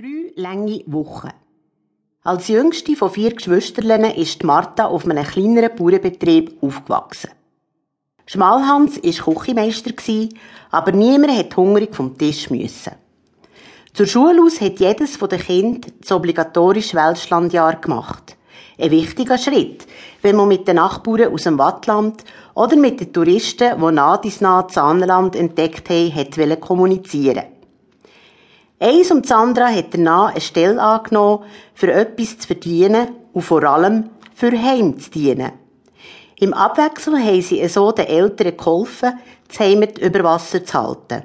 Drei lange Wochen. Als jüngste von vier Geschwistern ist Martha auf einem kleineren Bauernbetrieb aufgewachsen. Schmalhans war Küchenmeister, aber niemand hat hungrig vom Tisch müssen. Zur Schule aus hat jedes der Kind das obligatorische Welschlandjahr gemacht. Ein wichtiger Schritt, wenn man mit den Nachbarn aus dem Wattland oder mit den Touristen, die nah dies Zahnland entdeckt haben, hat kommunizieren Eins und das andere hat danach eine Stelle angenommen, für etwas zu verdienen und vor allem für Heim zu dienen. Im Abwechsel haben sie so den Eltern geholfen, das Heimat über Wasser zu halten.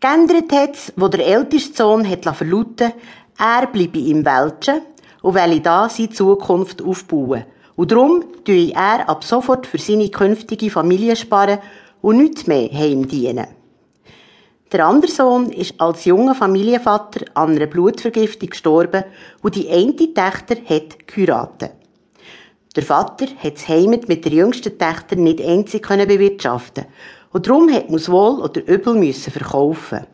Geändert hat es, wo der älteste Sohn hat verlauten er bleibe im Welschen und will da seine Zukunft aufbauen. Und darum tue er ab sofort für seine künftige Familie sparen und nichts mehr heim dienen. Der andere Sohn ist als junger Familienvater an einer Blutvergiftung gestorben und die eine Tochter hat geheiratet. Der Vater hat das Heimat mit der jüngsten Tochter nicht einzig bewirtschaften und darum hat man es wohl oder übel verkaufen.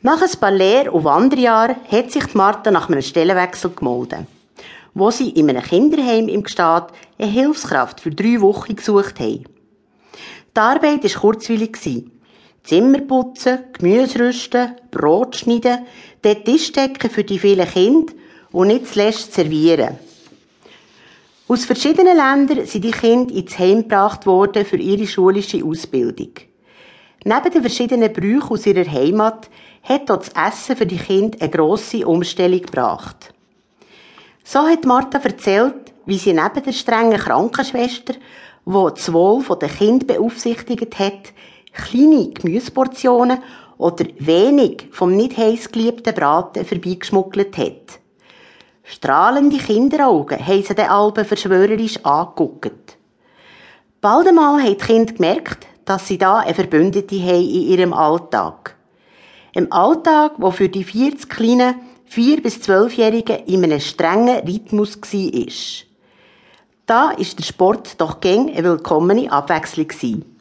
Nach ein paar Lehr- und Wanderjahren hat sich Martha nach einem Stellenwechsel gemeldet, wo sie in einem Kinderheim im Gstaad eine Hilfskraft für drei Wochen gesucht haben. Die Arbeit war kurzweilig. Zimmer putzen, Gemüse rüsten, Brot schneiden, den Tisch decken für die vielen Kinder und nicht zuletzt servieren. Aus verschiedenen Ländern sind die Kinder ins Heim gebracht worden für ihre schulische Ausbildung. Neben den verschiedenen Brüchen aus ihrer Heimat hat dort das Essen für die Kinder eine grosse Umstellung gebracht. So hat Martha erzählt, wie sie neben der strengen Krankenschwester, die das Wohl der Kinder beaufsichtigt hat, kleine Gemüseportionen oder wenig vom nicht heiß geliebten Braten vorbeigeschmuggelt hat. Strahlende Kinderaugen haben sie den Alben verschwörerisch angeguckt. Bald einmal haben die Kinder gemerkt, dass sie da eine Verbündete haben in ihrem Alltag. Im Alltag, wo für die 40 kleinen 4- bis 12-Jährigen in einem strengen Rhythmus war. Da ist der Sport doch gäng eine willkommene Abwechslung gewesen.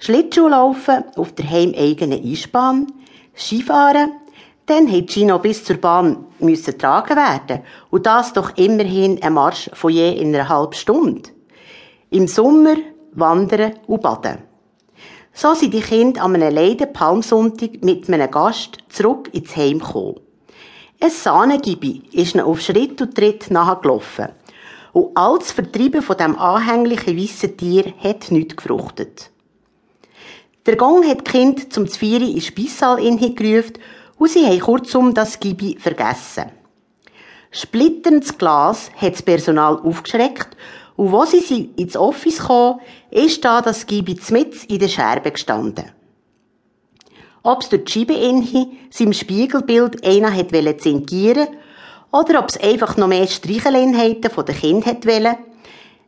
Schlittschuhlaufen auf der heimeigenen Einsbahn, Skifahren, dann musste noch bis zur Bahn müssen getragen werden. Und das doch immerhin ein Marsch von je in einer halben Stunde. Im Sommer wandern und baden. So sind die Kinder an einem leiden Palmsonntag mit einem Gast zurück ins Heim gekommen. Ein Sahnengibi ist ihnen auf Schritt und Tritt nachgelaufen. Und alles Vertreiben von dem anhänglichen weißen Tier hat nichts gefruchtet. Der Gong hat die Kinder zum Zvieri ins Speissaal gerufen und sie haben kurzum das Gibi vergessen. Splitterndes Glas hat das Personal aufgeschreckt und wo sie ins Office kamen, ist da das Gibi mit in der Scherbe gestanden. Ob es durch die Scheibe inhi seinem Spiegelbild einer hat zingieren oder ob es einfach noch mehr Streicheleinheiten von den Kindern hat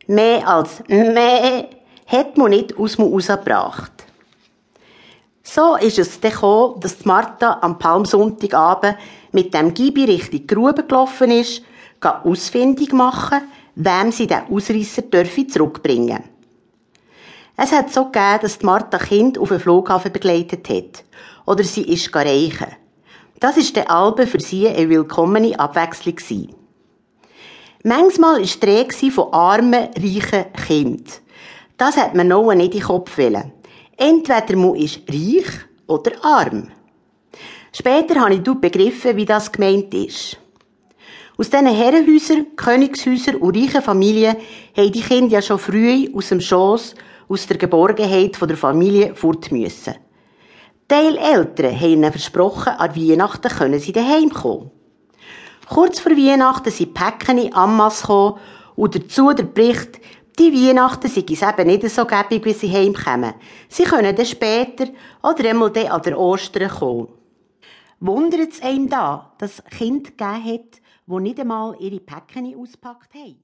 mehr als mehr hat man nicht aus dem rausgebracht. So ist es dann gekommen, dass Martha am Palmsonntagabend mit dem Gibi Richtung Grube gelaufen ist, ausfindig machen, wem sie den Ausreißer zurückbringen Es hat so gegeben, dass Martha Kind auf den Flughafen begleitet hat. Oder sie ist reichen. Das ist der Albe für sie eine willkommene Abwechslung gewesen. Manchmal war die von armen, reichen Kindern. Das hat man noch nicht in den Kopf wollen. Entweder man ist reich oder arm. Später habe ich begriffen, wie das gemeint ist. Aus diesen Herrenhäusern, Königshäusern und reichen Familien haben die Kinder ja schon früh aus dem Schoss, aus der Geborgenheit der Familie fort müssen. Teil Eltern haben ihnen versprochen, an Weihnachten können sie daheim kommen. Kurz vor Weihnachten sind Päckchen in Ammas gekommen und dazu der Bericht, die Weihnachten sind es eben nicht so gäbig, wie sie heimkommen. Sie können dann später oder einmal dann an der Ostern kommen. Wundert es einem da, dass es Kinder gegeben hat, die nicht einmal ihre Päckchen auspackt haben?